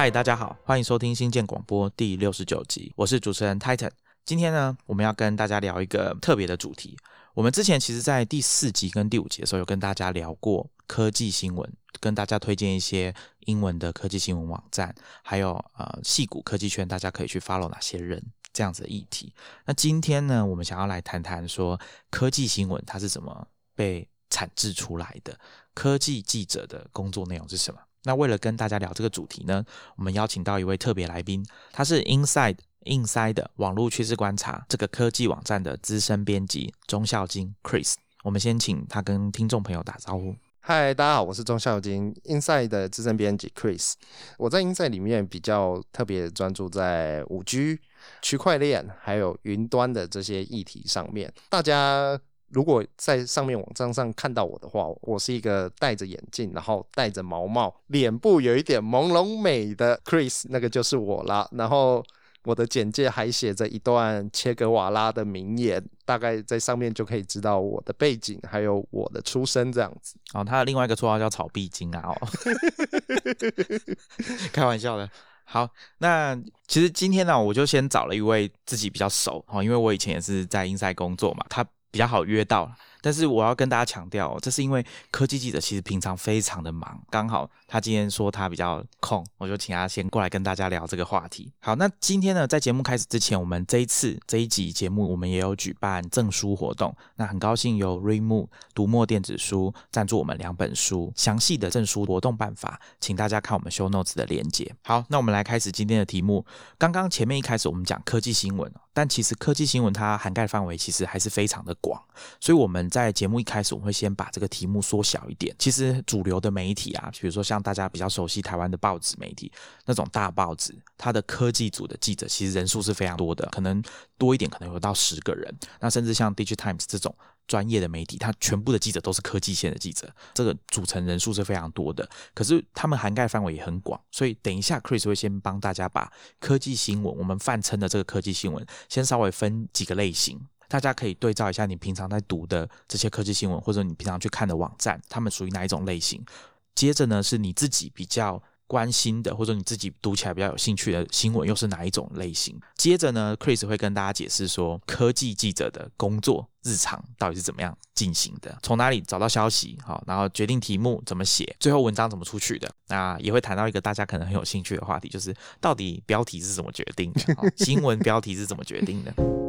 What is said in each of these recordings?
嗨，大家好，欢迎收听新建广播第六十九集，我是主持人 Titan。今天呢，我们要跟大家聊一个特别的主题。我们之前其实，在第四集跟第五集的时候，有跟大家聊过科技新闻，跟大家推荐一些英文的科技新闻网站，还有呃，戏骨科技圈，大家可以去 follow 哪些人这样子的议题。那今天呢，我们想要来谈谈说科技新闻它是怎么被产制出来的，科技记者的工作内容是什么？那为了跟大家聊这个主题呢，我们邀请到一位特别来宾，他是 Inside Inside 网络趋势观察这个科技网站的资深编辑钟孝金 Chris。我们先请他跟听众朋友打招呼。嗨，大家好，我是钟孝金，Inside 的资深编辑 Chris。我在 Inside 里面比较特别专注在五 G、区块链还有云端的这些议题上面。大家。如果在上面网站上看到我的话，我是一个戴着眼镜，然后戴着毛帽，脸部有一点朦胧美的 Chris，那个就是我啦。然后我的简介还写着一段切格瓦拉的名言，大概在上面就可以知道我的背景还有我的出身这样子。哦，他的另外一个绰号叫草壁精啊，哦，开玩笑的。好，那其实今天呢，我就先找了一位自己比较熟哦，因为我以前也是在英赛工作嘛，他。比较好约到，但是我要跟大家强调，这是因为科技记者其实平常非常的忙，刚好他今天说他比较空，我就请他先过来跟大家聊这个话题。好，那今天呢，在节目开始之前，我们这一次这一集节目，我们也有举办证书活动，那很高兴由 Remove 读墨电子书赞助我们两本书，详细的证书活动办法，请大家看我们 Show Notes 的连接。好，那我们来开始今天的题目。刚刚前面一开始我们讲科技新闻。但其实科技新闻它涵盖范围其实还是非常的广，所以我们在节目一开始我们会先把这个题目缩小一点。其实主流的媒体啊，比如说像大家比较熟悉台湾的报纸媒体那种大报纸，它的科技组的记者其实人数是非常多的，可能多一点可能有到十个人。那甚至像 Digitimes 这种。专业的媒体，它全部的记者都是科技线的记者，这个组成人数是非常多的。可是他们涵盖范围也很广，所以等一下 Chris 会先帮大家把科技新闻，我们泛称的这个科技新闻，先稍微分几个类型，大家可以对照一下你平常在读的这些科技新闻，或者你平常去看的网站，他们属于哪一种类型。接着呢，是你自己比较。关心的或者你自己读起来比较有兴趣的新闻又是哪一种类型？接着呢，Chris 会跟大家解释说科技记者的工作日常到底是怎么样进行的，从哪里找到消息，好，然后决定题目怎么写，最后文章怎么出去的。那也会谈到一个大家可能很有兴趣的话题，就是到底标题是怎么决定的，新闻标题是怎么决定的。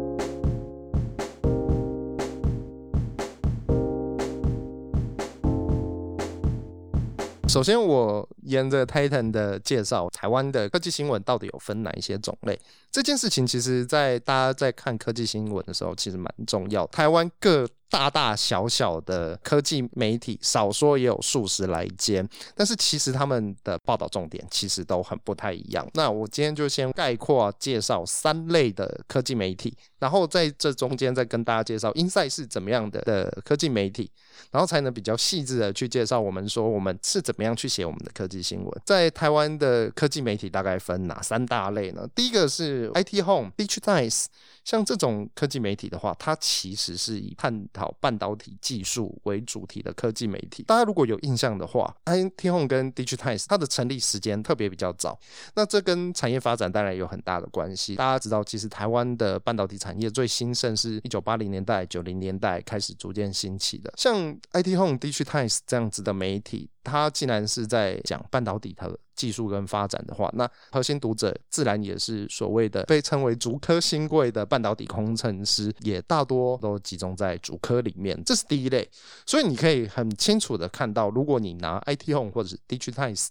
首先，我沿着 Titan 的介绍，台湾的科技新闻到底有分哪一些种类？这件事情，其实在大家在看科技新闻的时候，其实蛮重要。台湾各大大小小的科技媒体，少说也有数十来间，但是其实他们的报道重点其实都很不太一样。那我今天就先概括介绍三类的科技媒体，然后在这中间再跟大家介绍 Inside 是怎么样的的科技媒体，然后才能比较细致的去介绍我们说我们是怎么样去写我们的科技新闻。在台湾的科技媒体大概分哪三大类呢？第一个是 IT Home、Digitize。像这种科技媒体的话，它其实是以探讨半导体技术为主题的科技媒体。大家如果有印象的话，IT Home 跟 Digitize 它的成立时间特别比较早，那这跟产业发展当然有很大的关系。大家知道，其实台湾的半导体产业最兴盛是一九八零年代、九零年代开始逐渐兴起的。像 IT Home、Digitize 这样子的媒体。他既然是在讲半导体的技术跟发展的话，那核心读者自然也是所谓的被称为“竹科新贵”的半导体工程师，也大多都集中在竹科里面。这是第一类，所以你可以很清楚的看到，如果你拿 IT Home 或者是 Digitize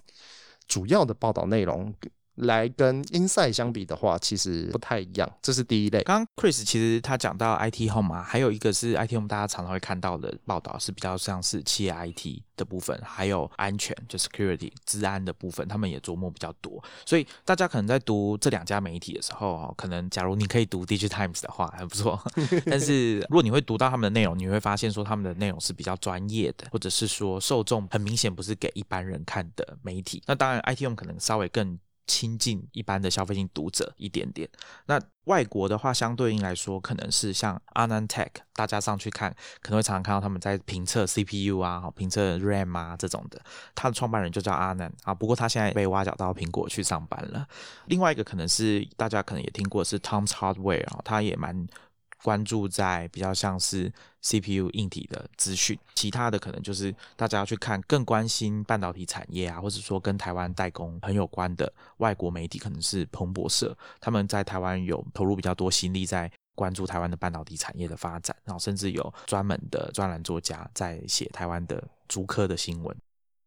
主要的报道内容。来跟 Inside 相比的话，其实不太一样。这是第一类。刚刚 Chris 其实他讲到 IT Home 嘛，还有一个是 IT Home，大家常常会看到的报道是比较像是企业 IT 的部分，还有安全就 Security 治安的部分，他们也琢磨比较多。所以大家可能在读这两家媒体的时候，可能假如你可以读 Digitimes 的话，还不错。但是如果你会读到他们的内容，你会发现说他们的内容是比较专业的，或者是说受众很明显不是给一般人看的媒体。那当然 IT Home 可能稍微更。亲近一般的消费性读者一点点。那外国的话，相对应来说，可能是像 AnandTech，大家上去看，可能会常常看到他们在评测 CPU 啊、评测 RAM 啊这种的。他的创办人就叫阿南啊，不过他现在被挖角到苹果去上班了。另外一个可能是大家可能也听过是 Tom's Hardware 啊，他也蛮。关注在比较像是 CPU 硬体的资讯，其他的可能就是大家要去看更关心半导体产业啊，或者说跟台湾代工很有关的外国媒体，可能是彭博社，他们在台湾有投入比较多心力在关注台湾的半导体产业的发展，然后甚至有专门的专栏作家在写台湾的竹科的新闻。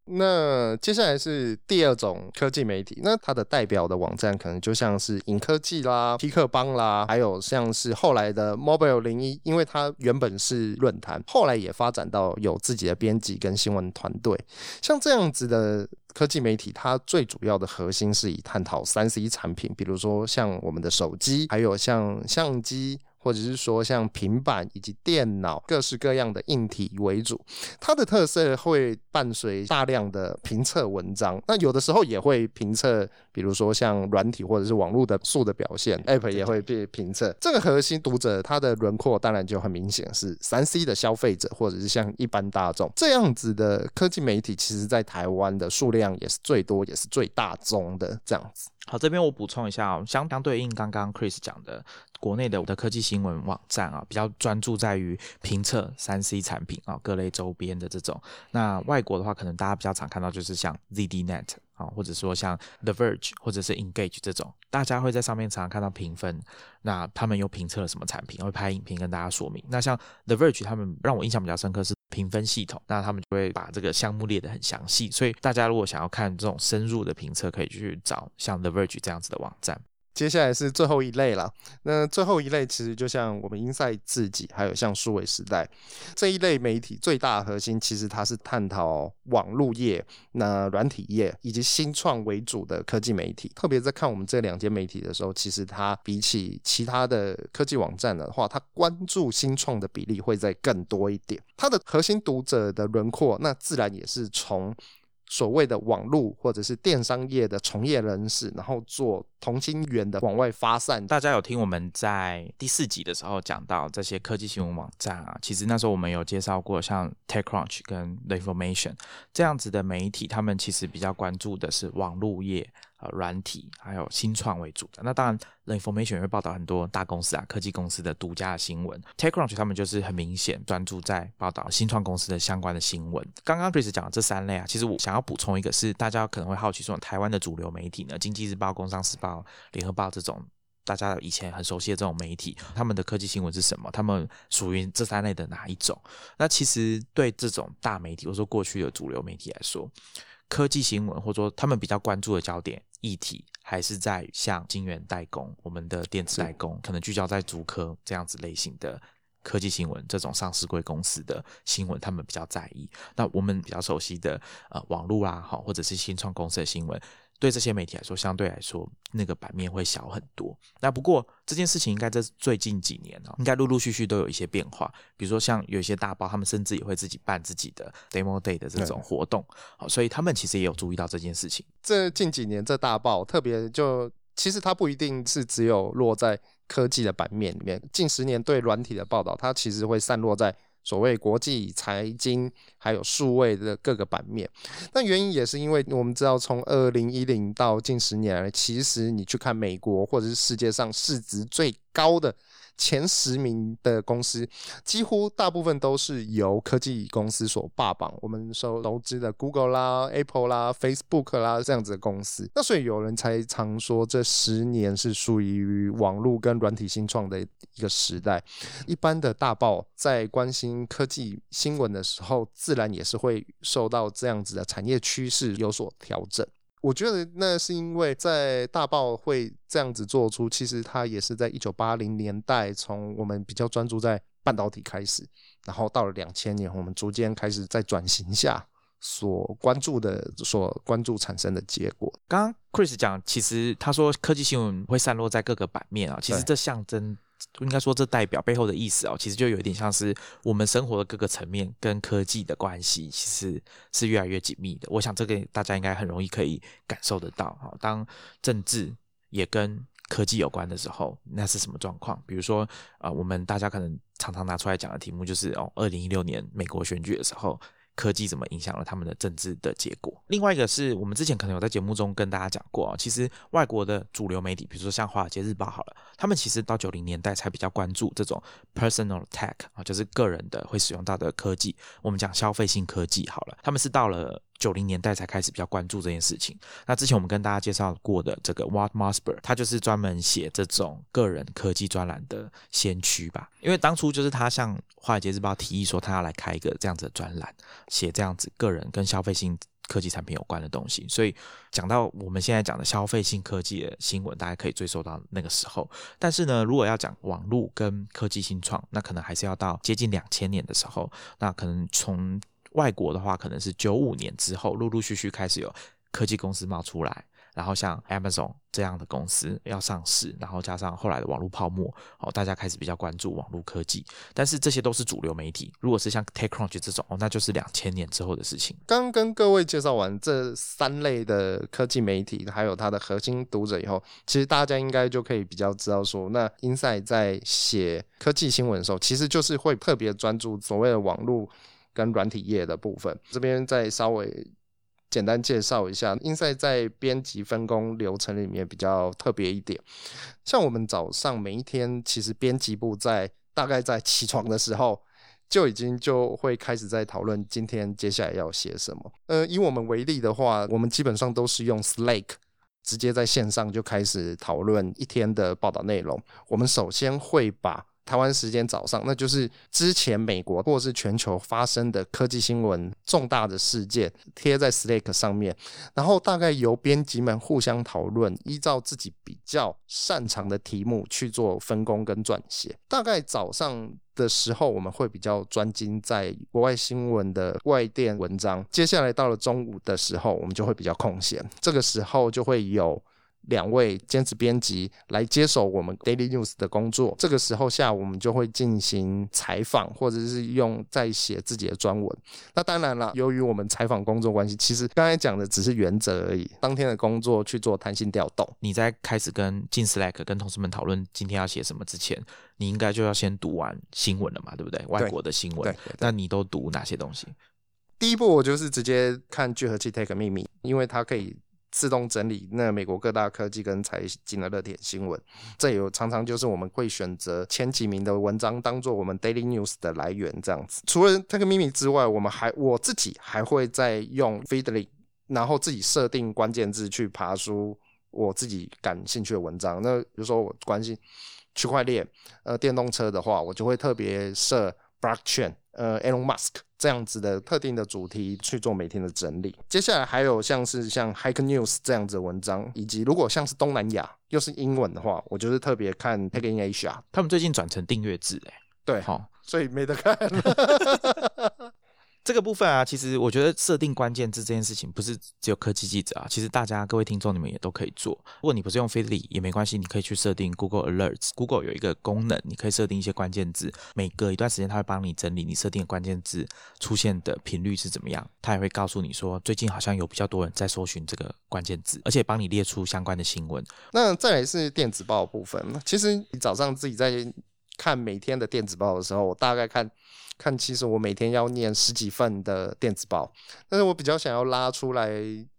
那接下来是第二种科技媒体，那它的代表的网站可能就像是影科技啦、皮克邦啦，还有像是后来的 Mobile 零一，因为它原本是论坛，后来也发展到有自己的编辑跟新闻团队。像这样子的科技媒体，它最主要的核心是以探讨三 C 产品，比如说像我们的手机，还有像相机。或者是说像平板以及电脑各式各样的硬体为主，它的特色会伴随大量的评测文章，那有的时候也会评测，比如说像软体或者是网络的素的表现，App 也会被评测。这个核心读者他的轮廓当然就很明显是三 C 的消费者，或者是像一般大众这样子的科技媒体，其实在台湾的数量也是最多，也是最大宗的这样子。好，这边我补充一下哦，相相对应刚刚 Chris 讲的。国内的的科技新闻网站啊，比较专注在于评测三 C 产品啊，各类周边的这种。那外国的话，可能大家比较常看到就是像 ZDNet 啊，或者说像 The Verge 或者是 Engage 这种，大家会在上面常常看到评分。那他们又评测了什么产品，会拍影片跟大家说明。那像 The Verge 他们让我印象比较深刻是评分系统，那他们就会把这个项目列得很详细。所以大家如果想要看这种深入的评测，可以去找像 The Verge 这样子的网站。接下来是最后一类了。那最后一类其实就像我们英赛自己，还有像数位时代这一类媒体，最大的核心其实它是探讨网络业、那软体业以及新创为主的科技媒体。特别在看我们这两间媒体的时候，其实它比起其他的科技网站的话，它关注新创的比例会再更多一点。它的核心读者的轮廓，那自然也是从。所谓的网络或者是电商业的从业人士，然后做同心圆的往外发散。大家有听我们在第四集的时候讲到这些科技新闻网站啊，其实那时候我们有介绍过，像 TechCrunch 跟 The Information 这样子的媒体，他们其实比较关注的是网络业。呃，软体还有新创为主的，那当然，The Information 会报道很多大公司啊、科技公司的独家的新闻。TechCrunch 他们就是很明显专注在报道新创公司的相关的新闻。刚刚 Chris 讲的这三类啊，其实我想要补充一个，是大家可能会好奇说，台湾的主流媒体呢，经济日报、工商时报、联合报这种大家以前很熟悉的这种媒体，他们的科技新闻是什么？他们属于这三类的哪一种？那其实对这种大媒体，或者说过去的主流媒体来说，科技新闻或者说他们比较关注的焦点。议题还是在像晶圆代工，我们的电子代工可能聚焦在竹科这样子类型的科技新闻，这种上市贵公司的新闻，他们比较在意。那我们比较熟悉的呃网络啊，好或者是新创公司的新闻。对这些媒体来说，相对来说那个版面会小很多。那不过这件事情应该在最近几年哦，应该陆陆续续都有一些变化。比如说像有一些大报，他们甚至也会自己办自己的 demo day 的这种活动。好，所以他们其实也有注意到这件事情。这近几年这大报特别就，其实它不一定是只有落在科技的版面里面。近十年对软体的报道，它其实会散落在。所谓国际财经还有数位的各个版面，那原因也是因为我们知道，从二零一零到近十年来，其实你去看美国或者是世界上市值最高的。前十名的公司，几乎大部分都是由科技公司所霸榜。我们收投资的 Google 啦、Apple 啦、Facebook 啦这样子的公司。那所以有人才常说，这十年是属于网络跟软体新创的一个时代。一般的大报在关心科技新闻的时候，自然也是会受到这样子的产业趋势有所调整。我觉得那是因为在大报会这样子做出，其实它也是在一九八零年代，从我们比较专注在半导体开始，然后到了两千年，我们逐渐开始在转型下所关注的、所关注产生的结果。刚刚 Chris 讲，其实他说科技新闻会散落在各个版面啊，其实这象征。应该说这代表背后的意思哦，其实就有一点像是我们生活的各个层面跟科技的关系，其实是越来越紧密的。我想这个大家应该很容易可以感受得到哈。当政治也跟科技有关的时候，那是什么状况？比如说，呃，我们大家可能常常拿出来讲的题目就是哦，二零一六年美国选举的时候。科技怎么影响了他们的政治的结果？另外一个是我们之前可能有在节目中跟大家讲过啊，其实外国的主流媒体，比如说像《华尔街日报》好了，他们其实到九零年代才比较关注这种 personal tech 啊，就是个人的会使用到的科技。我们讲消费性科技好了，他们是到了。九零年代才开始比较关注这件事情。那之前我们跟大家介绍过的这个 Walt Mossberg，他就是专门写这种个人科技专栏的先驱吧。因为当初就是他向《华尔街日报》提议说，他要来开一个这样子的专栏，写这样子个人跟消费性科技产品有关的东西。所以讲到我们现在讲的消费性科技的新闻，大家可以追溯到那个时候。但是呢，如果要讲网络跟科技新创，那可能还是要到接近两千年的时候。那可能从外国的话，可能是九五年之后，陆陆续续开始有科技公司冒出来，然后像 Amazon 这样的公司要上市，然后加上后来的网络泡沫，哦，大家开始比较关注网络科技。但是这些都是主流媒体，如果是像 TechCrunch 这种，哦，那就是两千年之后的事情。刚跟各位介绍完这三类的科技媒体，还有它的核心读者以后，其实大家应该就可以比较知道说，那 Inside 在写科技新闻的时候，其实就是会特别专注所谓的网络。跟软体业的部分，这边再稍微简单介绍一下。Insite 在编辑分工流程里面比较特别一点，像我们早上每一天，其实编辑部在大概在起床的时候，就已经就会开始在讨论今天接下来要写什么。呃，以我们为例的话，我们基本上都是用 Slack 直接在线上就开始讨论一天的报道内容。我们首先会把台湾时间早上，那就是之前美国或是全球发生的科技新闻重大的事件贴在 Slack 上面，然后大概由编辑们互相讨论，依照自己比较擅长的题目去做分工跟撰写。大概早上的时候，我们会比较专精在国外新闻的外电文章。接下来到了中午的时候，我们就会比较空闲，这个时候就会有。两位兼职编辑来接手我们 Daily News 的工作。这个时候下午我们就会进行采访，或者是用在写自己的专文。那当然了，由于我们采访工作关系，其实刚才讲的只是原则而已。当天的工作去做弹性调动。你在开始跟进 Slack 跟同事们讨论今天要写什么之前，你应该就要先读完新闻了嘛，对不对？外国的新闻。那你都读哪些东西？第一步我就是直接看聚合器 Take 秘密，因为它可以。自动整理那美国各大科技跟财经的热点新闻，这有常常就是我们会选择前几名的文章当做我们 daily news 的来源这样子。除了这个秘密之外，我们还我自己还会再用 Feedly，然后自己设定关键字去爬出我自己感兴趣的文章。那比如说我关心区块链、呃电动车的话，我就会特别设 blockchain。呃，Elon Musk 这样子的特定的主题去做每天的整理。接下来还有像是像 Hack News 这样子的文章，以及如果像是东南亚又是英文的话，我就是特别看 Tech in Asia。他们最近转成订阅制，哎，对，好，所以没得看。这个部分啊，其实我觉得设定关键字这件事情不是只有科技记者啊，其实大家各位听众你们也都可以做。如果你不是用 Feedly 也没关系，你可以去设定 Google Alerts。Google 有一个功能，你可以设定一些关键字，每隔一段时间它会帮你整理你设定的关键字出现的频率是怎么样，它也会告诉你说最近好像有比较多人在搜寻这个关键字，而且帮你列出相关的新闻。那再来是电子报部分，其实你早上自己在看每天的电子报的时候，我大概看。看，其实我每天要念十几份的电子报，但是我比较想要拉出来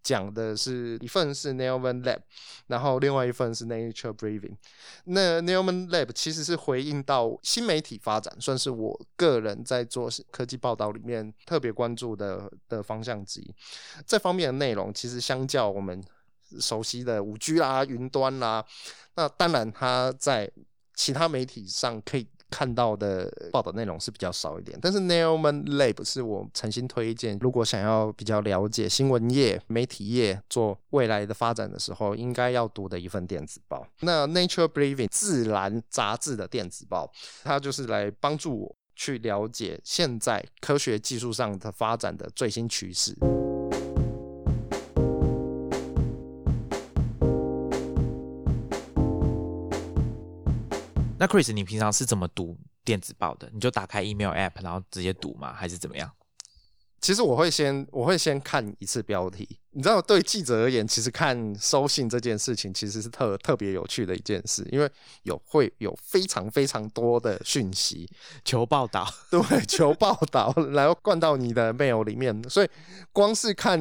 讲的是一份是 Neilman Lab，然后另外一份是 Nature Briefing。那 Neilman Lab 其实是回应到新媒体发展，算是我个人在做科技报道里面特别关注的的方向之一。这方面的内容其实相较我们熟悉的五 G 啦、云端啦，那当然它在其他媒体上可以。看到的报道内容是比较少一点，但是 Nailman Lab 是我诚心推荐，如果想要比较了解新闻业、媒体业做未来的发展的时候，应该要读的一份电子报。那 Nature Briefing 自然杂志的电子报，它就是来帮助我去了解现在科学技术上的发展的最新趋势。那那 Chris，你平常是怎么读电子报的？你就打开 email app，然后直接读吗？还是怎么样？其实我会先我会先看一次标题，你知道，对记者而言，其实看收信这件事情其实是特特别有趣的一件事，因为有会有非常非常多的讯息求报道，对，求报道，然后灌到你的 mail 里面，所以光是看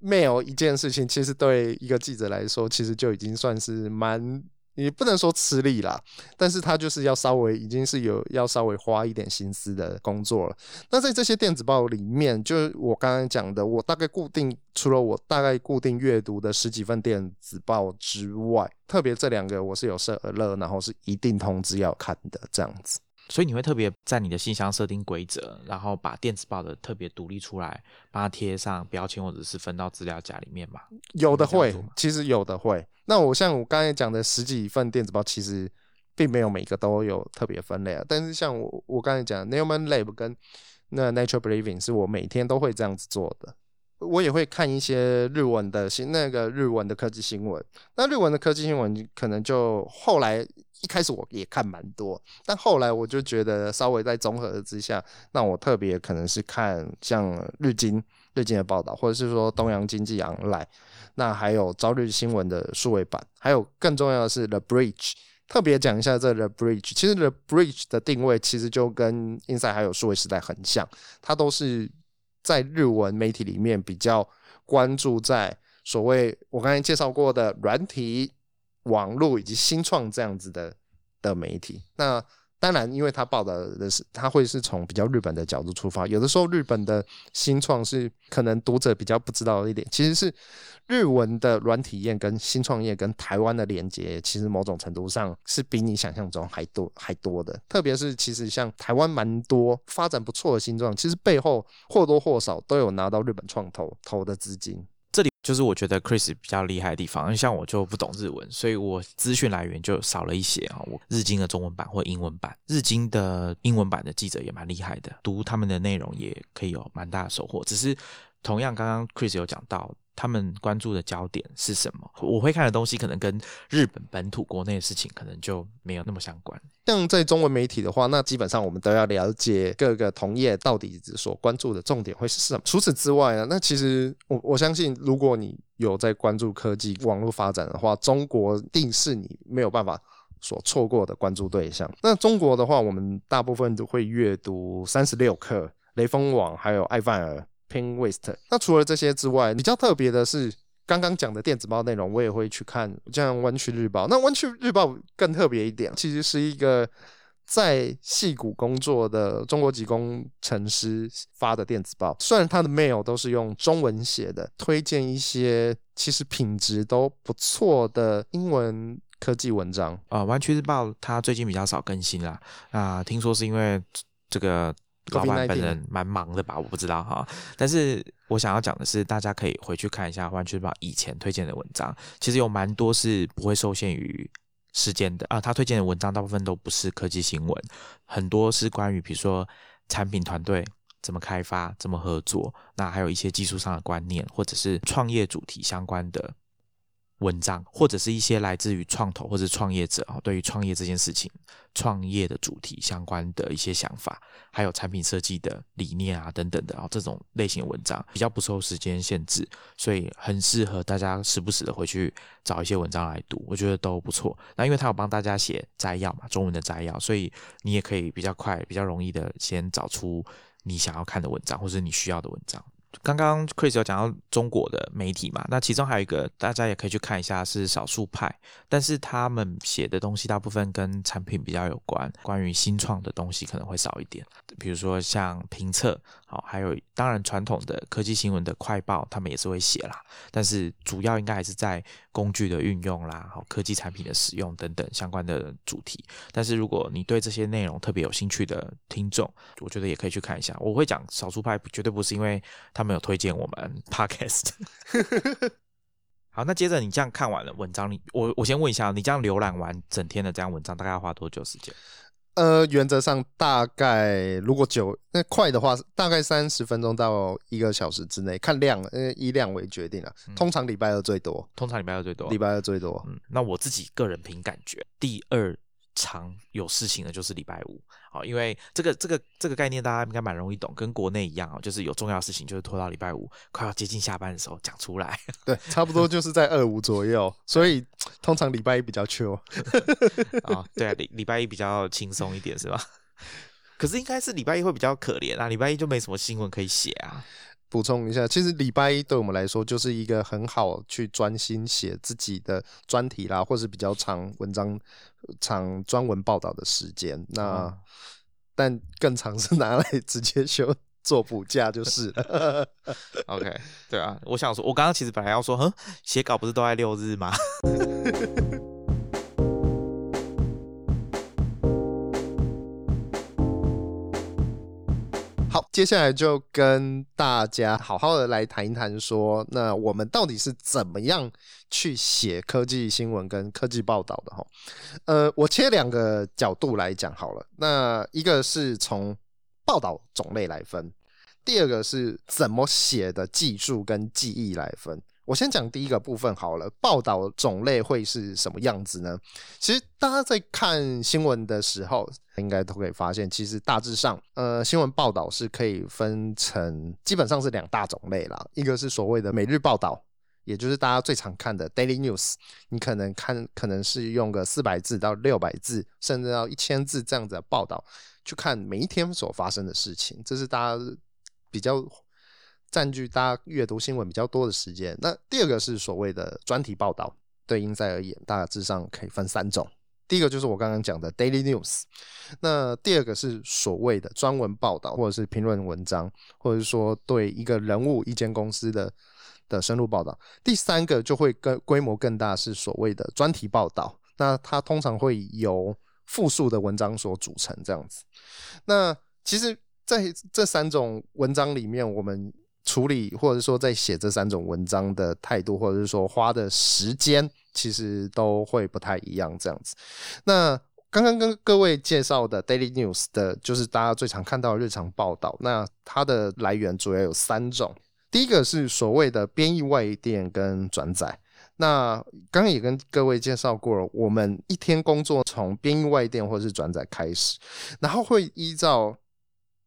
mail 一件事情，其实对一个记者来说，其实就已经算是蛮。也不能说吃力啦，但是他就是要稍微已经是有要稍微花一点心思的工作了。那在这些电子报里面，就是我刚刚讲的，我大概固定除了我大概固定阅读的十几份电子报之外，特别这两个我是有设了，然后是一定通知要看的这样子。所以你会特别在你的信箱设定规则，然后把电子报的特别独立出来，把它贴上标签或者是分到资料夹里面嘛？有的会，其实有的会。那我像我刚才讲的十几份电子报，其实并没有每个都有特别分类啊。但是像我我刚才讲 Newman Lab 跟那 Nature Believing 是我每天都会这样子做的。我也会看一些日文的新那个日文的科技新闻。那日文的科技新闻可能就后来。一开始我也看蛮多，但后来我就觉得稍微在综合之下，那我特别可能是看像日经最近的报道，或者是说东洋经济 online，那还有朝日新闻的数位版，还有更重要的是 The Bridge，特别讲一下这 The Bridge。其实 The Bridge 的定位其实就跟 Inside 还有数位时代很像，它都是在日文媒体里面比较关注在所谓我刚才介绍过的软体。网络以及新创这样子的的媒体，那当然，因为他报道的是，他会是从比较日本的角度出发。有的时候，日本的新创是可能读者比较不知道的一点，其实是日文的软体验跟新创业跟台湾的连接，其实某种程度上是比你想象中还多还多的。特别是其实像台湾蛮多发展不错的新创，其实背后或多或少都有拿到日本创投投的资金。这里就是我觉得 Chris 比较厉害的地方，像我就不懂日文，所以我资讯来源就少了一些啊。我日经的中文版或英文版，日经的英文版的记者也蛮厉害的，读他们的内容也可以有蛮大的收获。只是同样，刚刚 Chris 有讲到。他们关注的焦点是什么？我会看的东西可能跟日本本土国内的事情可能就没有那么相关。像在中文媒体的话，那基本上我们都要了解各个同业到底所关注的重点会是什么。除此之外呢，那其实我我相信，如果你有在关注科技网络发展的话，中国定是你没有办法所错过的关注对象。那中国的话，我们大部分都会阅读三十六氪、雷锋网，还有爱范儿。Pinwest。那除了这些之外，比较特别的是刚刚讲的电子报内容，我也会去看，像湾区日报。那湾区日报更特别一点，其实是一个在戏谷工作的中国籍工程师发的电子报。虽然他的 mail 都是用中文写的，推荐一些其实品质都不错的英文科技文章。啊，湾区日报它最近比较少更新啦。啊，听说是因为这个。老板本人蛮忙的吧，我不知道哈。但是我想要讲的是，大家可以回去看一下《湾区日报》以前推荐的文章，其实有蛮多是不会受限于时间的啊。他推荐的文章大部分都不是科技新闻，很多是关于比如说产品团队怎么开发、怎么合作，那还有一些技术上的观念，或者是创业主题相关的。文章或者是一些来自于创投或者创业者啊，对于创业这件事情、创业的主题相关的一些想法，还有产品设计的理念啊等等的啊，这种类型文章比较不受时间限制，所以很适合大家时不时的回去找一些文章来读，我觉得都不错。那因为他有帮大家写摘要嘛，中文的摘要，所以你也可以比较快、比较容易的先找出你想要看的文章或者你需要的文章。刚刚 Chris 有讲到中国的媒体嘛，那其中还有一个大家也可以去看一下是少数派，但是他们写的东西大部分跟产品比较有关，关于新创的东西可能会少一点，比如说像评测，好，还有当然传统的科技新闻的快报，他们也是会写啦，但是主要应该还是在工具的运用啦，好，科技产品的使用等等相关的主题。但是如果你对这些内容特别有兴趣的听众，我觉得也可以去看一下。我会讲少数派，绝对不是因为。们有推荐我们 podcast。好，那接着你这样看完了文章，你我我先问一下，你这样浏览完整天的这样文章，大概要花多久时间？呃，原则上大概如果久那快的话，大概三十分钟到一个小时之内，看量，呃，以量为决定啊。通常礼拜二最多，通常礼拜二最多，礼拜二最多。嗯，那我自己个人凭感觉，第二常有事情的就是礼拜五，好，因为这个这个这个概念大家应该蛮容易懂，跟国内一样哦，就是有重要事情就是拖到礼拜五快要接近下班的时候讲出来。对，差不多就是在二五左右，所以通常礼拜一比较 chill。啊，对啊，礼礼拜一比较轻松一点是吧？可是应该是礼拜一会比较可怜啊，礼拜一就没什么新闻可以写啊。补充一下，其实礼拜一对我们来说就是一个很好去专心写自己的专题啦，或是比较长文章、长专文报道的时间。那但更长是拿来直接休做补假就是了。OK，对啊，我想说，我刚刚其实本来要说，哼，写稿不是都在六日吗？接下来就跟大家好好的来谈一谈，说那我们到底是怎么样去写科技新闻跟科技报道的哈？呃，我切两个角度来讲好了，那一个是从报道种类来分，第二个是怎么写的技术跟技艺来分。我先讲第一个部分好了，报道种类会是什么样子呢？其实大家在看新闻的时候，应该都可以发现，其实大致上，呃，新闻报道是可以分成基本上是两大种类啦。一个是所谓的每日报道，也就是大家最常看的 daily news，你可能看可能是用个四百字到六百字，甚至到一千字这样子的报道，去看每一天所发生的事情，这是大家比较。占据大家阅读新闻比较多的时间。那第二个是所谓的专题报道，对英赛而言，大致上可以分三种。第一个就是我刚刚讲的 daily news，那第二个是所谓的专文报道，或者是评论文章，或者是说对一个人物、一间公司的的深入报道。第三个就会更规模更大，是所谓的专题报道。那它通常会由复数的文章所组成，这样子。那其实在这三种文章里面，我们处理或者说在写这三种文章的态度，或者是说花的时间，其实都会不太一样。这样子，那刚刚跟各位介绍的 Daily News 的，就是大家最常看到的日常报道。那它的来源主要有三种，第一个是所谓的编译外电跟转载。那刚刚也跟各位介绍过了，我们一天工作从编译外电或者是转载开始，然后会依照。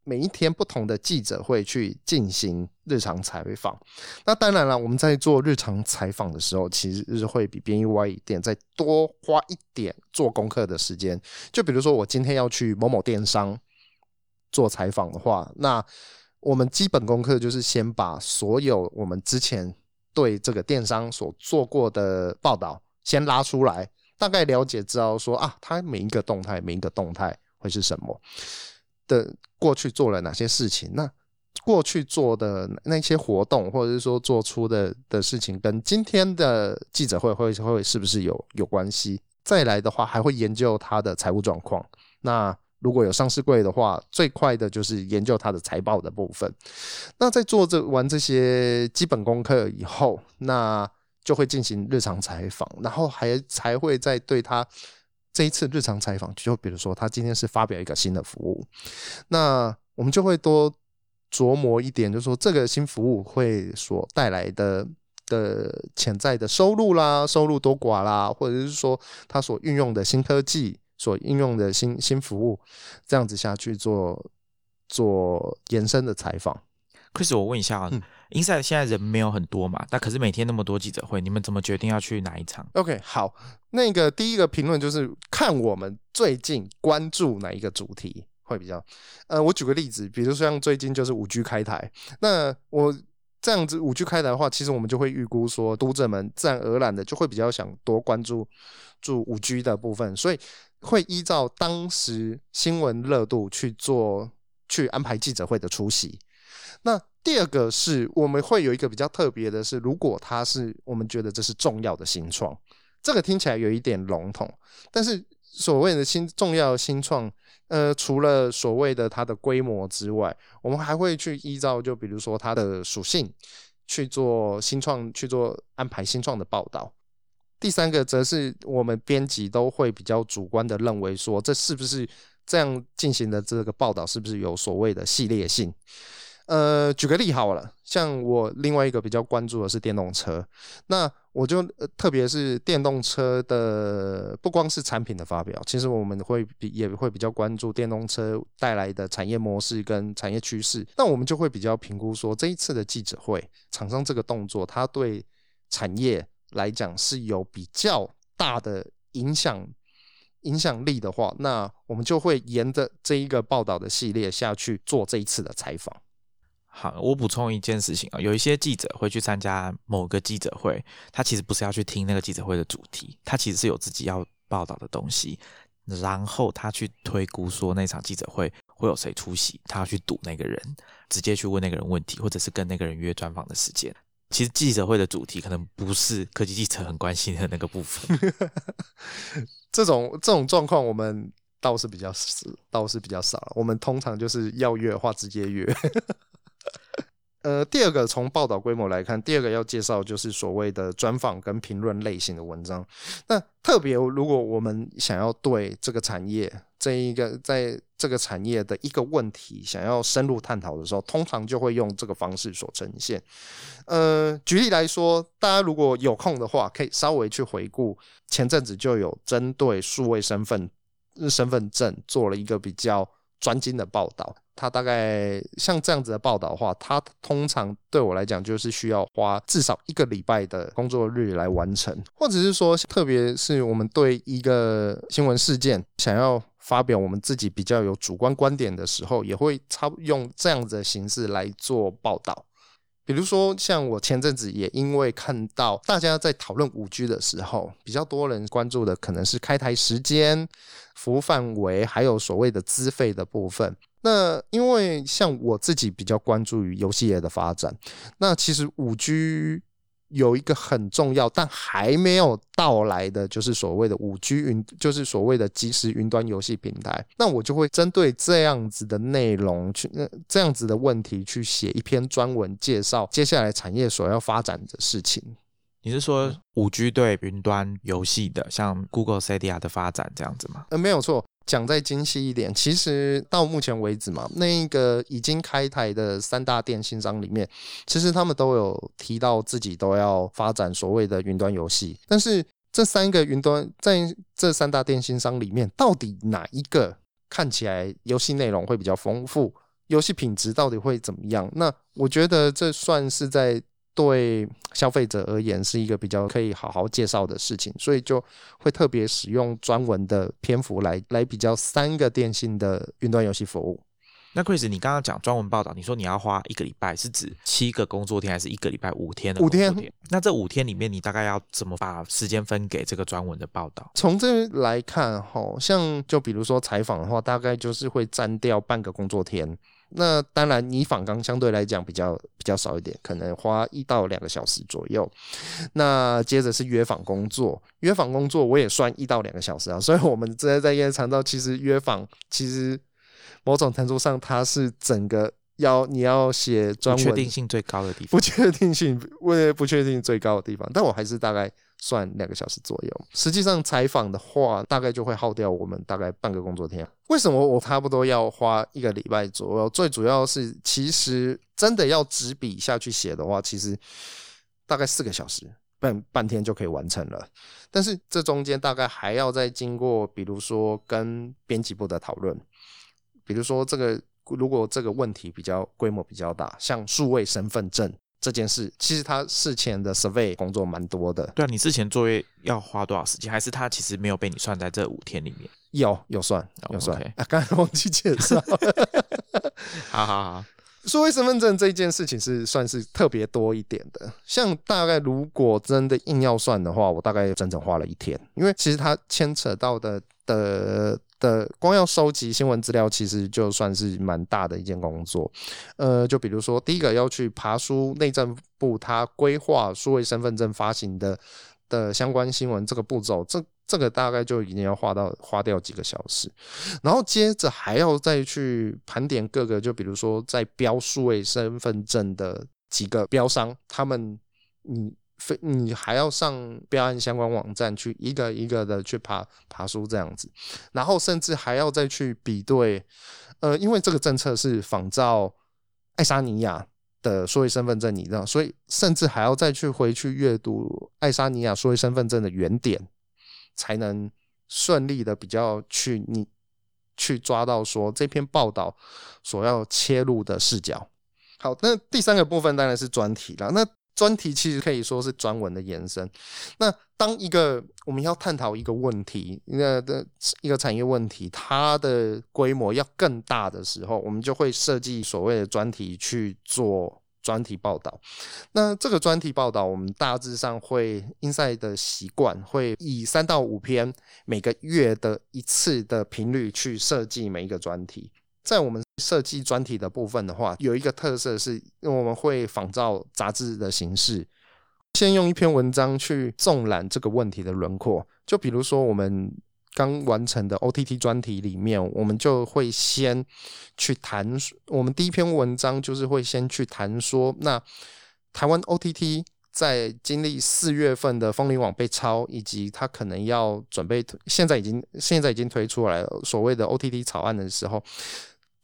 每一天不同的记者会去进行日常采访，那当然了，我们在做日常采访的时候，其实是会比编译外电再多花一点做功课的时间。就比如说，我今天要去某某电商做采访的话，那我们基本功课就是先把所有我们之前对这个电商所做过的报道先拉出来，大概了解知道说啊，它每一个动态，每一个动态会是什么。的过去做了哪些事情？那过去做的那些活动，或者是说做出的的事情，跟今天的记者会会会是不是有有关系？再来的话，还会研究他的财务状况。那如果有上市柜的话，最快的就是研究它的财报的部分。那在做这完这些基本功课以后，那就会进行日常采访，然后还才会再对它。这一次日常采访，就比如说他今天是发表一个新的服务，那我们就会多琢磨一点，就是说这个新服务会所带来的的潜在的收入啦，收入多寡啦，或者是说他所运用的新科技，所应用的新新服务，这样子下去做做延伸的采访。Chris，我问一下啊。Inside 现在人没有很多嘛？那可是每天那么多记者会，你们怎么决定要去哪一场？OK，好，那个第一个评论就是看我们最近关注哪一个主题会比较。呃，我举个例子，比如说像最近就是五 G 开台，那我这样子五 G 开台的话，其实我们就会预估说，读者们自然而然的就会比较想多关注住五 G 的部分，所以会依照当时新闻热度去做去安排记者会的出席。那第二个是我们会有一个比较特别的是，如果它是我们觉得这是重要的新创，这个听起来有一点笼统，但是所谓的新重要新创，呃，除了所谓的它的规模之外，我们还会去依照就比如说它的属性去做新创去做安排新创的报道。第三个则是我们编辑都会比较主观的认为说，这是不是这样进行的这个报道是不是有所谓的系列性？呃，举个例好了，像我另外一个比较关注的是电动车，那我就呃特别是电动车的，不光是产品的发表，其实我们会比也会比较关注电动车带来的产业模式跟产业趋势。那我们就会比较评估说，这一次的记者会，厂商这个动作，它对产业来讲是有比较大的影响影响力的话，那我们就会沿着这一个报道的系列下去做这一次的采访。好，我补充一件事情啊，有一些记者会去参加某个记者会，他其实不是要去听那个记者会的主题，他其实是有自己要报道的东西，然后他去推估说那场记者会会有谁出席，他要去堵那个人，直接去问那个人问题，或者是跟那个人约专访的时间。其实记者会的主题可能不是科技记者很关心的那个部分。这种这种状况，我们倒是比较倒是比较少。我们通常就是要约的话直接约。呃，第二个从报道规模来看，第二个要介绍就是所谓的专访跟评论类型的文章。那特别如果我们想要对这个产业这一个在这个产业的一个问题想要深入探讨的时候，通常就会用这个方式所呈现。呃，举例来说，大家如果有空的话，可以稍微去回顾前阵子就有针对数位身份身份证做了一个比较专精的报道。他大概像这样子的报道的话，他通常对我来讲就是需要花至少一个礼拜的工作日来完成，或者是说，特别是我们对一个新闻事件想要发表我们自己比较有主观观点的时候，也会差用这样子的形式来做报道。比如说，像我前阵子也因为看到大家在讨论五 G 的时候，比较多人关注的可能是开台时间、服务范围，还有所谓的资费的部分。那因为像我自己比较关注于游戏业的发展，那其实五 G 有一个很重要但还没有到来的，就是所谓的五 G 云，就是所谓的即时云端游戏平台。那我就会针对这样子的内容去，这样子的问题去写一篇专文，介绍接下来产业所要发展的事情。你是说五 G 对云端游戏的，像 Google Stadia 的发展这样子吗？呃，没有错。讲再精细一点，其实到目前为止嘛，那个已经开台的三大电信商里面，其实他们都有提到自己都要发展所谓的云端游戏。但是这三个云端在这三大电信商里面，到底哪一个看起来游戏内容会比较丰富，游戏品质到底会怎么样？那我觉得这算是在。对消费者而言是一个比较可以好好介绍的事情，所以就会特别使用专文的篇幅来来比较三个电信的云端游戏服务。那 Chris，你刚刚讲专文报道，你说你要花一个礼拜，是指七个工作天，还是一个礼拜五天的五天？那这五天里面，你大概要怎么把时间分给这个专文的报道？从这来看，哈，像就比如说采访的话，大概就是会占掉半个工作天。那当然，你访刚相对来讲比较比较少一点，可能花一到两个小时左右。那接着是约访工作，约访工作我也算一到两个小时啊。所以，我们直接在夜长道，其实约访其实某种程度上，它是整个要你要写专文，不确定性最高的地方，不确定性为不确定性最高的地方。但我还是大概。算两个小时左右，实际上采访的话，大概就会耗掉我们大概半个工作天。为什么我差不多要花一个礼拜左右？最主要是，其实真的要执笔下去写的话，其实大概四个小时半半天就可以完成了。但是这中间大概还要再经过，比如说跟编辑部的讨论，比如说这个如果这个问题比较规模比较大，像数位身份证。这件事其实他事前的 survey 工作蛮多的。对啊，你之前作业要花多少时间？还是他其实没有被你算在这五天里面？有有算有算。啊，刚才忘记介绍。好好好，数位身份证这件事情是算是特别多一点的。像大概如果真的硬要算的话，我大概整整花了一天，因为其实它牵扯到的的。的光要收集新闻资料，其实就算是蛮大的一件工作。呃，就比如说，第一个要去爬书内政部他规划数位身份证发行的的相关新闻这个步骤，这这个大概就已经要花到花掉几个小时。然后接着还要再去盘点各个，就比如说在标数位身份证的几个标商，他们你。非你还要上标案相关网站去一个一个的去爬爬书这样子，然后甚至还要再去比对，呃，因为这个政策是仿照爱沙尼亚的数位身份证，你知道，所以甚至还要再去回去阅读爱沙尼亚数位身份证的原点，才能顺利的比较去你去抓到说这篇报道所要切入的视角。好，那第三个部分当然是专题了。那专题其实可以说是专文的延伸。那当一个我们要探讨一个问题，那的一个产业问题，它的规模要更大的时候，我们就会设计所谓的专题去做专题报道。那这个专题报道，我们大致上会 inside 的习惯，会以三到五篇每个月的一次的频率去设计每一个专题。在我们设计专题的部分的话，有一个特色是，我们会仿照杂志的形式，先用一篇文章去纵览这个问题的轮廓。就比如说，我们刚完成的 OTT 专题里面，我们就会先去谈，我们第一篇文章就是会先去谈说，那台湾 OTT 在经历四月份的风铃网被抄，以及它可能要准备，现在已经现在已经推出来了所谓的 OTT 草案的时候。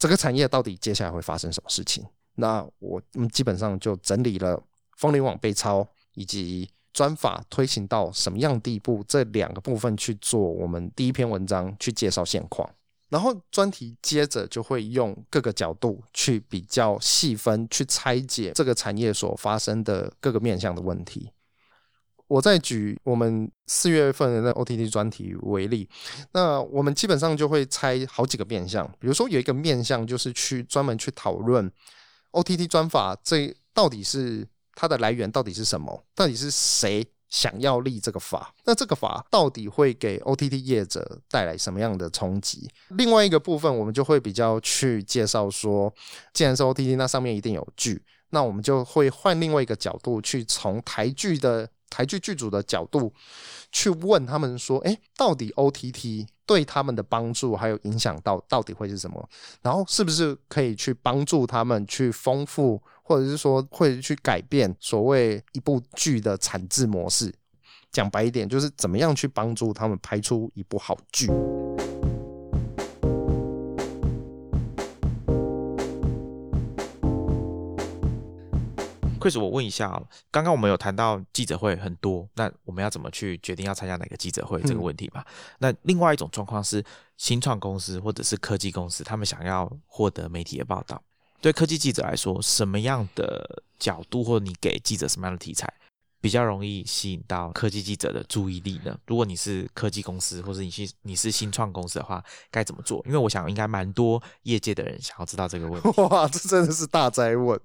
这个产业到底接下来会发生什么事情？那我们基本上就整理了风铃网被抄以及专法推行到什么样地步这两个部分去做我们第一篇文章去介绍现况，然后专题接着就会用各个角度去比较细分去拆解这个产业所发生的各个面向的问题。我再举我们四月份的那 OTT 专题为例，那我们基本上就会拆好几个面向，比如说有一个面向就是去专门去讨论 OTT 专法这到底是它的来源到底是什么，到底是谁想要立这个法，那这个法到底会给 OTT 业者带来什么样的冲击？另外一个部分我们就会比较去介绍说，既然是 OTT，那上面一定有剧，那我们就会换另外一个角度去从台剧的。台剧剧组的角度去问他们说：“哎，到底 OTT 对他们的帮助还有影响到到底会是什么？然后是不是可以去帮助他们去丰富，或者是说会去改变所谓一部剧的产制模式？讲白一点，就是怎么样去帮助他们拍出一部好剧。” Chris，我问一下啊，刚刚我们有谈到记者会很多，那我们要怎么去决定要参加哪个记者会这个问题吧？那另外一种状况是，新创公司或者是科技公司，他们想要获得媒体的报道，对科技记者来说，什么样的角度或你给记者什么样的题材？比较容易吸引到科技记者的注意力呢？如果你是科技公司，或者你是你是新创公司的话，该怎么做？因为我想应该蛮多业界的人想要知道这个问题。哇，这真的是大灾问。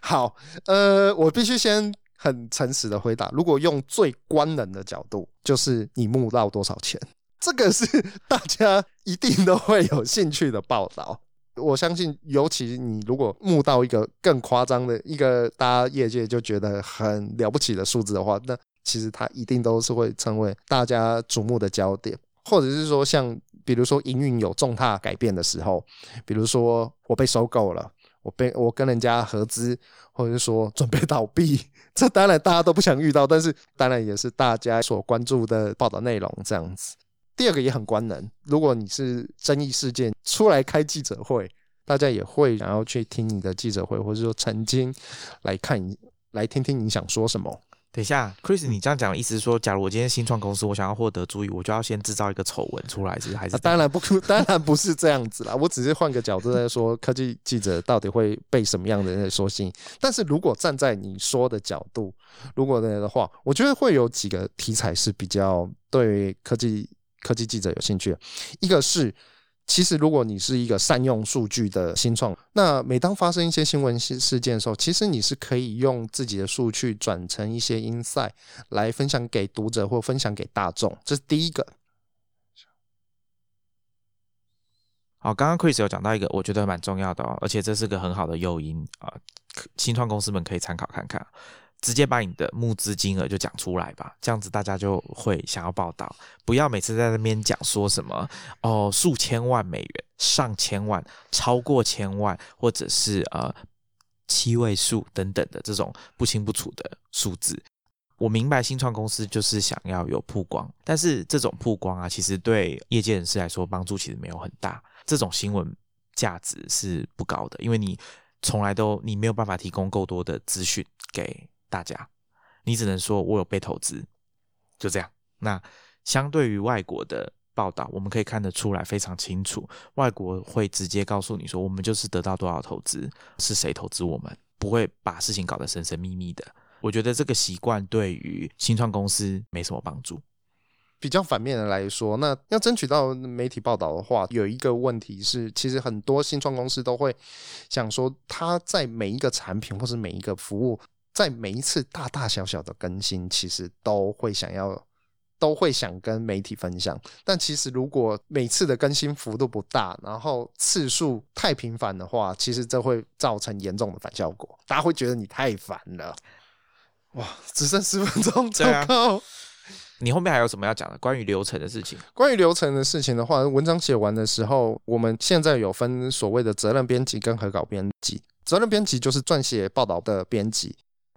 好，呃，我必须先很诚实的回答。如果用最官能的角度，就是你募到多少钱，这个是 大家一定都会有兴趣的报道。我相信，尤其你如果募到一个更夸张的一个大家业界就觉得很了不起的数字的话，那其实它一定都是会成为大家瞩目的焦点，或者是说像比如说营运有重大改变的时候，比如说我被收购了，我被我跟人家合资，或者是说准备倒闭，这当然大家都不想遇到，但是当然也是大家所关注的报道内容这样子。第二个也很官能，如果你是争议事件出来开记者会，大家也会想要去听你的记者会，或者说曾经来看你来听听你想说什么。等一下，Chris，你这样讲的意思是说，假如我今天新创公司，我想要获得注意，我就要先制造一个丑闻出来，是还是？当然不，当然不是这样子啦。我只是换个角度在说，科技记者到底会被什么样的人所吸引？但是如果站在你说的角度，如果的话，我觉得会有几个题材是比较对科技。科技记者有兴趣，一个是，其实如果你是一个善用数据的新创，那每当发生一些新闻事事件的时候，其实你是可以用自己的数据转成一些 insight 来分享给读者或分享给大众，这是第一个。好，刚刚 Chris 有讲到一个，我觉得蛮重要的哦，而且这是个很好的诱因啊，新创公司们可以参考看看。直接把你的募资金额就讲出来吧，这样子大家就会想要报道。不要每次在那边讲说什么哦，数千万美元、上千万、超过千万，或者是呃七位数等等的这种不清不楚的数字。我明白新创公司就是想要有曝光，但是这种曝光啊，其实对业界人士来说帮助其实没有很大。这种新闻价值是不高的，因为你。从来都你没有办法提供够多的资讯给大家，你只能说我有被投资，就这样。那相对于外国的报道，我们可以看得出来非常清楚，外国会直接告诉你说，我们就是得到多少投资，是谁投资我们，不会把事情搞得神神秘秘的。我觉得这个习惯对于新创公司没什么帮助。比较反面的来说，那要争取到媒体报道的话，有一个问题是，其实很多新创公司都会想说，他在每一个产品或是每一个服务，在每一次大大小小的更新，其实都会想要，都会想跟媒体分享。但其实如果每次的更新幅度不大，然后次数太频繁的话，其实这会造成严重的反效果，大家会觉得你太烦了。哇，只剩十分钟，糟糕！你后面还有什么要讲的？关于流程的事情？关于流程的事情的话，文章写完的时候，我们现在有分所谓的责任编辑跟合稿编辑。责任编辑就是撰写报道的编辑，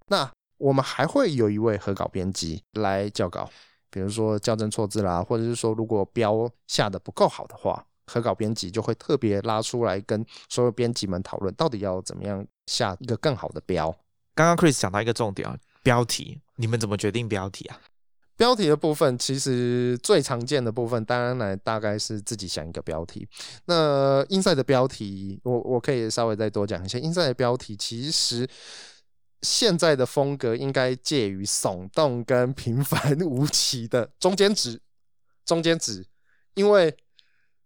那我们还会有一位合稿编辑来校稿，比如说校正错字啦，或者是说如果标下的不够好的话，合稿编辑就会特别拉出来跟所有编辑们讨论，到底要怎么样下一个更好的标。刚刚 Chris 讲到一个重点啊，标题，你们怎么决定标题啊？标题的部分，其实最常见的部分，当然来大概是自己想一个标题。那 Inside 的标题，我我可以稍微再多讲一些。英赛的标题其实现在的风格应该介于耸动跟平凡无奇的中间值，中间值。因为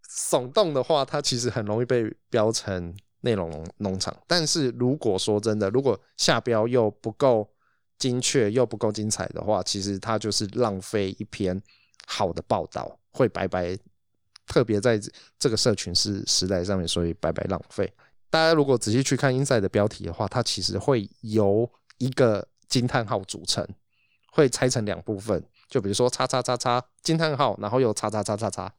耸动的话，它其实很容易被标成内容农场。但是如果说真的，如果下标又不够。精确又不够精彩的话，其实它就是浪费一篇好的报道，会白白。特别在这个社群是时代上面，所以白白浪费。大家如果仔细去看 Inside 的标题的话，它其实会由一个惊叹号组成，会拆成两部分。就比如说叉叉叉叉惊叹号，然后又叉叉叉叉叉。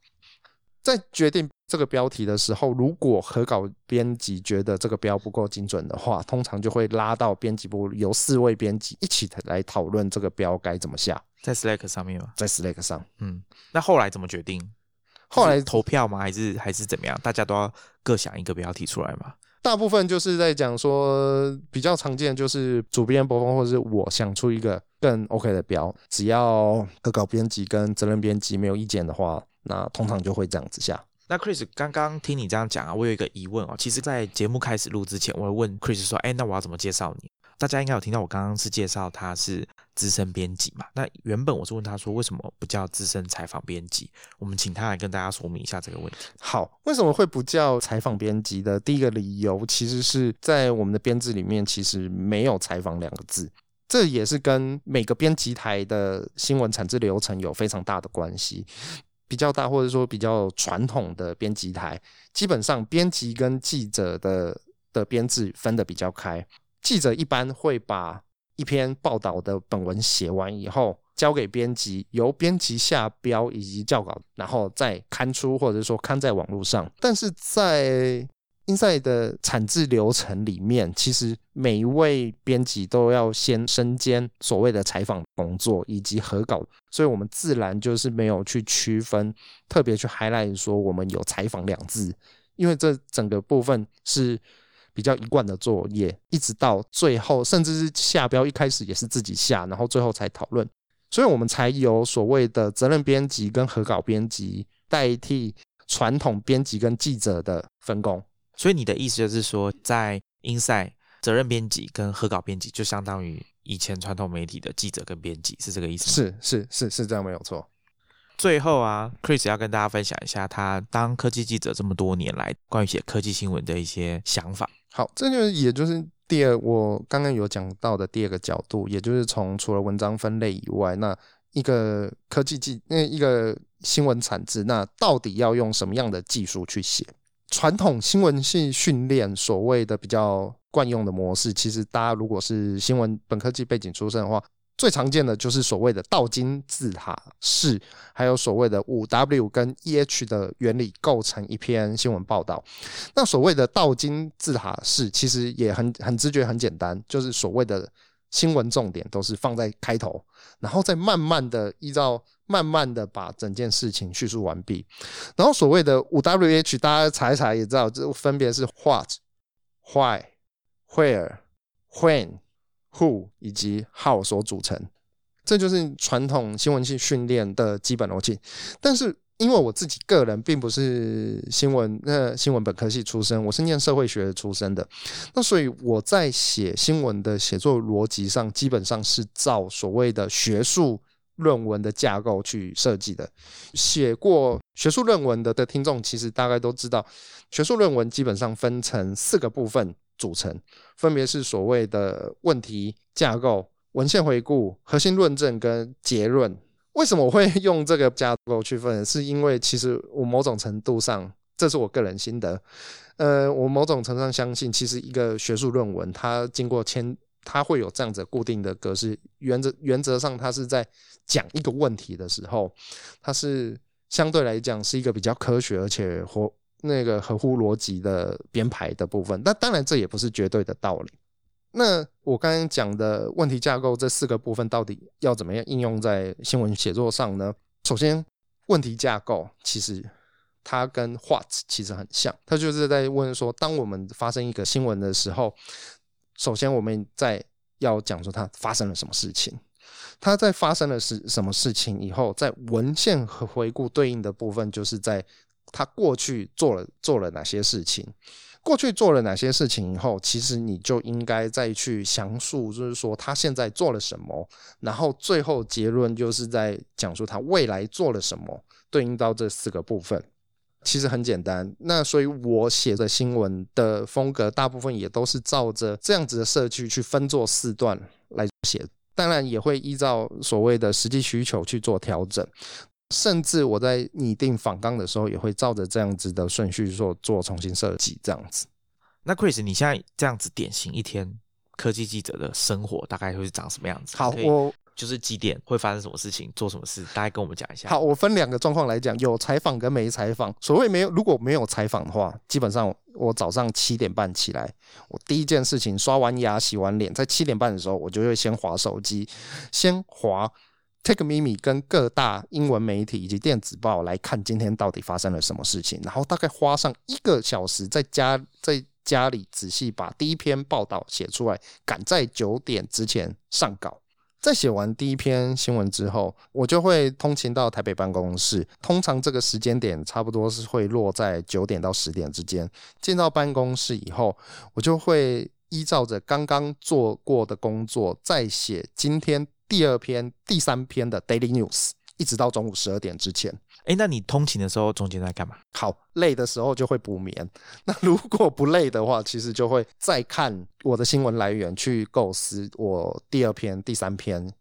在决定这个标题的时候，如果合稿编辑觉得这个标不够精准的话，通常就会拉到编辑部，由四位编辑一起来讨论这个标该怎么下。在 Slack 上面吗？在 Slack 上。嗯，那后来怎么决定？后来投票吗？还是还是怎么样？大家都要各想一个标题出来吗？大部分就是在讲说，比较常见就是主编播放，或者是我想出一个更 OK 的标，只要恶搞编辑跟责任编辑没有意见的话。那通常就会这样子下。那 Chris 刚刚听你这样讲啊，我有一个疑问哦。其实，在节目开始录之前，我会问 Chris 说：“哎，那我要怎么介绍你？”大家应该有听到我刚刚是介绍他是资深编辑嘛？那原本我是问他说，为什么不叫资深采访编辑？我们请他来跟大家说明一下这个问题。好，为什么会不叫采访编辑的？第一个理由，其实是在我们的编制里面，其实没有采访两个字。这也是跟每个编辑台的新闻产制流程有非常大的关系。比较大或者说比较传统的编辑台，基本上编辑跟记者的的编制分得比较开。记者一般会把一篇报道的本文写完以后，交给编辑，由编辑下标以及校稿，然后再刊出或者说刊在网络上。但是在英赛的产制流程里面，其实每一位编辑都要先身兼所谓的采访工作以及核稿，所以我们自然就是没有去区分，特别去 highlight 说我们有采访两字，因为这整个部分是比较一贯的作业，一直到最后，甚至是下标一开始也是自己下，然后最后才讨论，所以我们才有所谓的责任编辑跟核稿编辑代替传统编辑跟记者的分工。所以你的意思就是说，在 Inside 责任编辑跟核稿编辑就相当于以前传统媒体的记者跟编辑，是这个意思吗？是是是是这样没有错。最后啊，Chris 要跟大家分享一下他当科技记者这么多年来关于写科技新闻的一些想法。好，这就是也就是第二我刚刚有讲到的第二个角度，也就是从除了文章分类以外，那一个科技技那一个新闻产制，那到底要用什么样的技术去写？传统新闻系训练所谓的比较惯用的模式，其实大家如果是新闻本科技背景出身的话，最常见的就是所谓的倒金字塔式，还有所谓的五 W 跟 E H 的原理构成一篇新闻报道。那所谓的倒金字塔式，其实也很很直觉很简单，就是所谓的新闻重点都是放在开头，然后再慢慢的依照。慢慢的把整件事情叙述完毕，然后所谓的五 W H，大家查一查也知道，这分别是 What、Why、where、when、who 以及 how 所组成。这就是传统新闻系训练的基本逻辑。但是，因为我自己个人并不是新闻那新闻本科系出身，我是念社会学出身的，那所以我在写新闻的写作逻辑上，基本上是照所谓的学术论文的架构去设计的。写过学术论文的的听众，其实大概都知道，学术论文基本上分成四个部分组成，分别是所谓的问题架构。文献回顾、核心论证跟结论，为什么我会 用这个架构去分？是因为其实我某种程度上，这是我个人心得。呃，我某种程度上相信，其实一个学术论文，它经过签，它会有这样子固定的格式。原则原则上，它是在讲一个问题的时候，它是相对来讲是一个比较科学而且合那个合乎逻辑的编排的部分。那当然，这也不是绝对的道理。那我刚刚讲的问题架构这四个部分，到底要怎么样应用在新闻写作上呢？首先，问题架构其实它跟 what 其实很像，它就是在问说，当我们发生一个新闻的时候，首先我们在要讲说它发生了什么事情，它在发生了是什么事情以后，在文献和回顾对应的部分，就是在他过去做了做了哪些事情。过去做了哪些事情以后，其实你就应该再去详述，就是说他现在做了什么，然后最后结论就是在讲述他未来做了什么，对应到这四个部分，其实很简单。那所以我写的新闻的风格，大部分也都是照着这样子的设计去分作四段来写，当然也会依照所谓的实际需求去做调整。甚至我在拟定访纲的时候，也会照着这样子的顺序做做重新设计，这样子。那 Chris，你现在这样子典型一天科技记者的生活大概会是长什么样子？好，我就是几点会发生什么事情，做什么事，大概跟我们讲一下。好，我分两个状况来讲，有采访跟没采访。所谓没有，如果没有采访的话，基本上我早上七点半起来，我第一件事情刷完牙、洗完脸，在七点半的时候，我就会先划手机，先划。Take Mimi 跟各大英文媒体以及电子报来看今天到底发生了什么事情，然后大概花上一个小时在家在家里仔细把第一篇报道写出来，赶在九点之前上稿。在写完第一篇新闻之后，我就会通勤到台北办公室。通常这个时间点差不多是会落在九点到十点之间。进到办公室以后，我就会依照着刚刚做过的工作，再写今天。第二篇、第三篇的 Daily News，一直到中午十二点之前。哎，那你通勤的时候中间在干嘛？好，累的时候就会补眠。那如果不累的话，其实就会再看我的新闻来源，去构思我第二篇、第三篇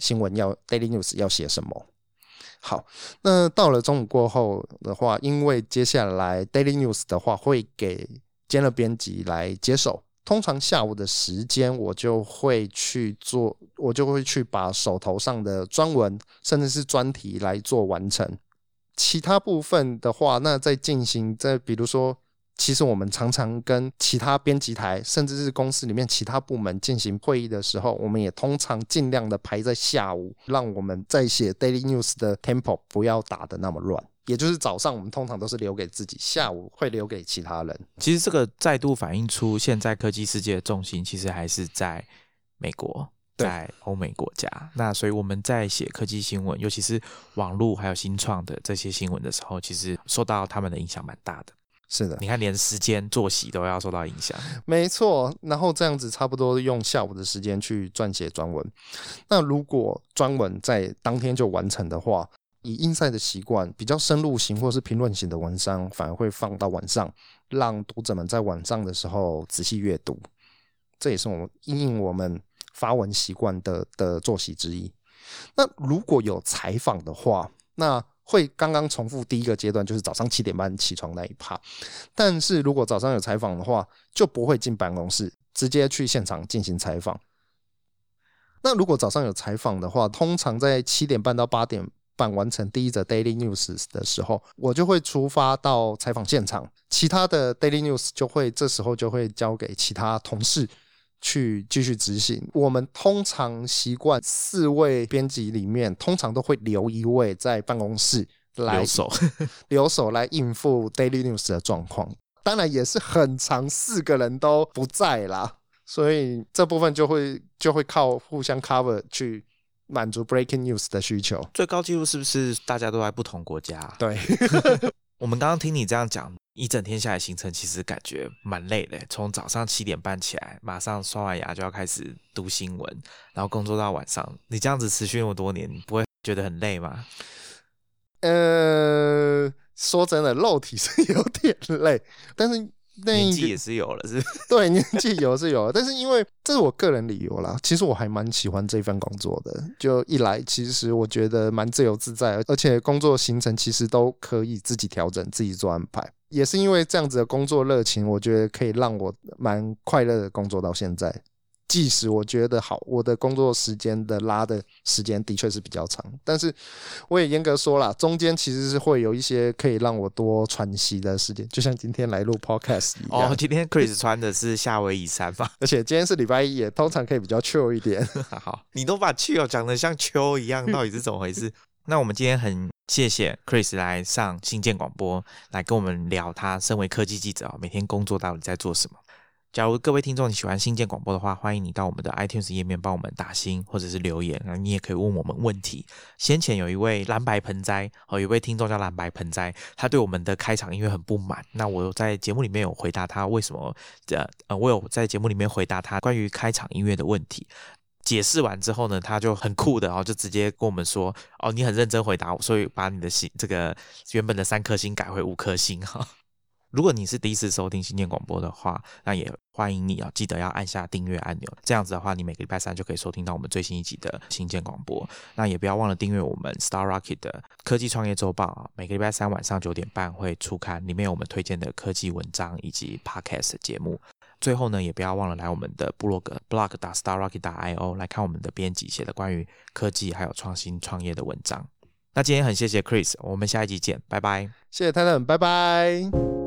新闻要 Daily News 要写什么。好，那到了中午过后的话，因为接下来 Daily News 的话会给兼了编辑来接手。通常下午的时间，我就会去做，我就会去把手头上的专文，甚至是专题来做完成。其他部分的话，那在进行，在比如说，其实我们常常跟其他编辑台，甚至是公司里面其他部门进行会议的时候，我们也通常尽量的排在下午，让我们在写 daily news 的 tempo 不要打的那么乱。也就是早上我们通常都是留给自己，下午会留给其他人。其实这个再度反映出现在科技世界的重心其实还是在美国，在欧美国家。那所以我们在写科技新闻，尤其是网络还有新创的这些新闻的时候，其实受到他们的影响蛮大的。是的，你看连时间作息都要受到影响。没错，然后这样子差不多用下午的时间去撰写专文。那如果专文在当天就完成的话，以英赛的习惯，比较深入型或是评论型的文章，反而会放到晚上，让读者们在晚上的时候仔细阅读。这也是我们因应我们发文习惯的的作息之一。那如果有采访的话，那会刚刚重复第一个阶段，就是早上七点半起床那一趴。但是如果早上有采访的话，就不会进办公室，直接去现场进行采访。那如果早上有采访的话，通常在七点半到八点。办完成第一则 Daily News 的时候，我就会出发到采访现场，其他的 Daily News 就会这时候就会交给其他同事去继续执行。我们通常习惯四位编辑里面，通常都会留一位在办公室来留守，留守来应付 Daily News 的状况。当然也是很长，四个人都不在啦。所以这部分就会就会靠互相 cover 去满足 breaking news 的需求。最高纪录是不是大家都在不同国家？对，我们刚刚听你这样讲，一整天下来行程其实感觉蛮累的。从早上七点半起来，马上刷完牙就要开始读新闻，然后工作到晚上。你这样子持续那么多年，你不会觉得很累吗？呃，说真的，肉体是 有点累，但是那年纪也是有了，是 对年纪有是有，但是因为这是我个人理由啦。其实我还蛮喜欢这份工作的，就一来其实我觉得蛮自由自在，而且工作行程其实都可以自己调整、自己做安排。也是因为这样子的工作热情，我觉得可以让我蛮快乐的工作到现在。即使我觉得好，我的工作时间的拉的时间的确是比较长，但是我也严格说了，中间其实是会有一些可以让我多喘息的时间，就像今天来录 podcast 一样。哦，今天 Chris 穿的是夏威夷衫吧？而且今天是礼拜一，也通常可以比较 chill 一点。好，你都把 chill 讲的像秋一样，到底是怎么回事？那我们今天很谢谢 Chris 来上新建广播，来跟我们聊他身为科技记者啊，每天工作到底在做什么。假如各位听众你喜欢新建广播的话，欢迎你到我们的 iTunes 页面帮我们打星或者是留言，那你也可以问我们问题。先前有一位蓝白盆栽哦，有一位听众叫蓝白盆栽，他对我们的开场音乐很不满。那我在节目里面有回答他为什么呃呃，我有在节目里面回答他关于开场音乐的问题。解释完之后呢，他就很酷的，然后就直接跟我们说：“哦，你很认真回答我，所以把你的星这个原本的三颗星改回五颗星哈。”如果你是第一次收听新建广播的话，那也欢迎你啊，记得要按下订阅按钮。这样子的话，你每个礼拜三就可以收听到我们最新一集的新建广播。那也不要忘了订阅我们 Star Rocket 的科技创业周报啊，每个礼拜三晚上九点半会出刊，里面有我们推荐的科技文章以及 Podcast 节目。最后呢，也不要忘了来我们的部落格 blog 打 Star Rocket 打 I O 来看我们的编辑写的关于科技还有创新创业的文章。那今天很谢谢 Chris，我们下一集见，拜拜。谢谢泰坦，拜拜。